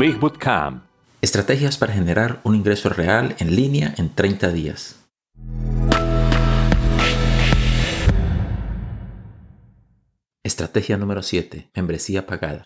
Big Bootcamp. Estrategias para generar un ingreso real en línea en 30 días. Estrategia número 7. Membresía pagada.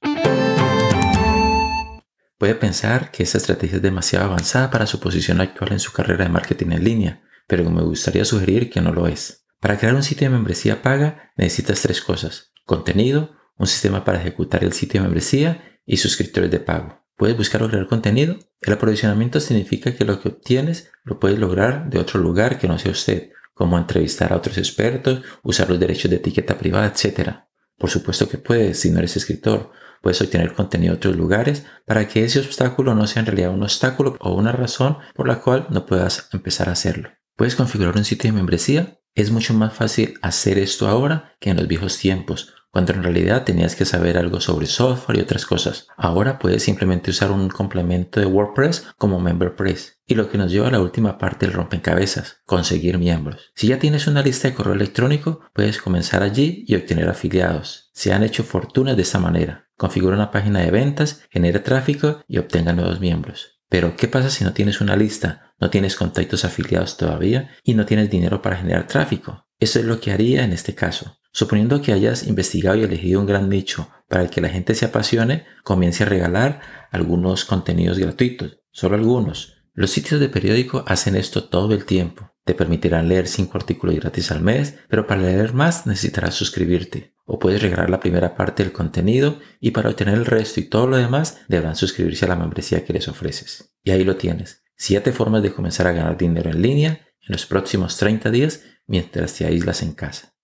Puede pensar que esta estrategia es demasiado avanzada para su posición actual en su carrera de marketing en línea, pero me gustaría sugerir que no lo es. Para crear un sitio de membresía paga necesitas tres cosas. Contenido, un sistema para ejecutar el sitio de membresía y suscriptores de pago. ¿Puedes buscar o crear contenido? El aprovisionamiento significa que lo que obtienes lo puedes lograr de otro lugar que no sea usted, como entrevistar a otros expertos, usar los derechos de etiqueta privada, etc. Por supuesto que puedes si no eres escritor. Puedes obtener contenido de otros lugares para que ese obstáculo no sea en realidad un obstáculo o una razón por la cual no puedas empezar a hacerlo. ¿Puedes configurar un sitio de membresía? Es mucho más fácil hacer esto ahora que en los viejos tiempos, cuando en realidad tenías que saber algo sobre software y otras cosas. Ahora puedes simplemente usar un complemento de WordPress como MemberPress. Y lo que nos lleva a la última parte del rompecabezas, conseguir miembros. Si ya tienes una lista de correo electrónico, puedes comenzar allí y obtener afiliados. Se han hecho fortunas de esta manera. Configura una página de ventas, genera tráfico y obtenga nuevos miembros. Pero, ¿qué pasa si no tienes una lista, no tienes contactos afiliados todavía y no tienes dinero para generar tráfico? Eso es lo que haría en este caso. Suponiendo que hayas investigado y elegido un gran nicho para el que la gente se apasione, comience a regalar algunos contenidos gratuitos, solo algunos. Los sitios de periódico hacen esto todo el tiempo. Te permitirán leer 5 artículos gratis al mes, pero para leer más necesitarás suscribirte. O puedes regalar la primera parte del contenido y para obtener el resto y todo lo demás deberán suscribirse a la membresía que les ofreces. Y ahí lo tienes. 7 formas de comenzar a ganar dinero en línea en los próximos 30 días mientras te aíslas en casa.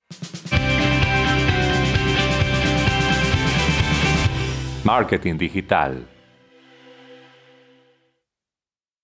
Marketing digital.